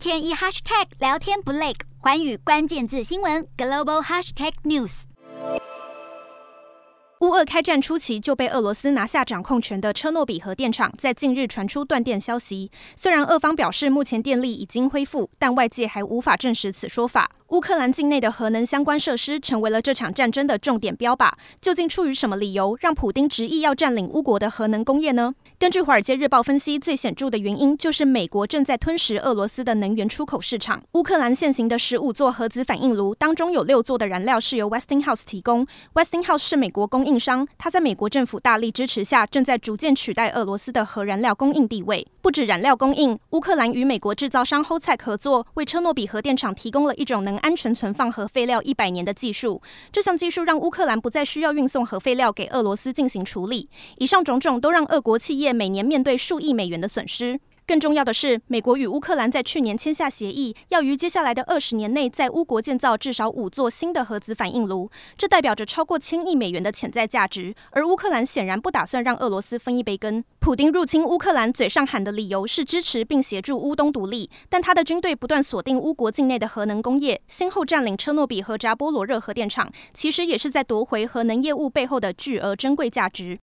天一 hashtag 聊天不累，环宇关键字新闻 global hashtag news。乌俄开战初期就被俄罗斯拿下掌控权的车诺比核电厂，在近日传出断电消息。虽然俄方表示目前电力已经恢复，但外界还无法证实此说法。乌克兰境内的核能相关设施成为了这场战争的重点标靶。究竟出于什么理由，让普丁执意要占领乌国的核能工业呢？根据《华尔街日报》分析，最显著的原因就是美国正在吞食俄罗斯的能源出口市场。乌克兰现行的十五座核子反应炉当中，有六座的燃料是由 Westinghouse 提供。Westinghouse 是美国供应商，它在美国政府大力支持下，正在逐渐取代俄罗斯的核燃料供应地位。不止燃料供应，乌克兰与美国制造商 Holtec 合作，为车诺比核电厂提供了一种能安全存放核废料一百年的技术。这项技术让乌克兰不再需要运送核废料给俄罗斯进行处理。以上种种都让俄国企业每年面对数亿美元的损失。更重要的是，美国与乌克兰在去年签下协议，要于接下来的二十年内在乌国建造至少五座新的核子反应炉，这代表着超过千亿美元的潜在价值。而乌克兰显然不打算让俄罗斯分一杯羹。普丁入侵乌克兰，嘴上喊的理由是支持并协助乌东独立，但他的军队不断锁定乌国境内的核能工业，先后占领车诺比和扎波罗热核电厂，其实也是在夺回核能业务背后的巨额珍贵价值。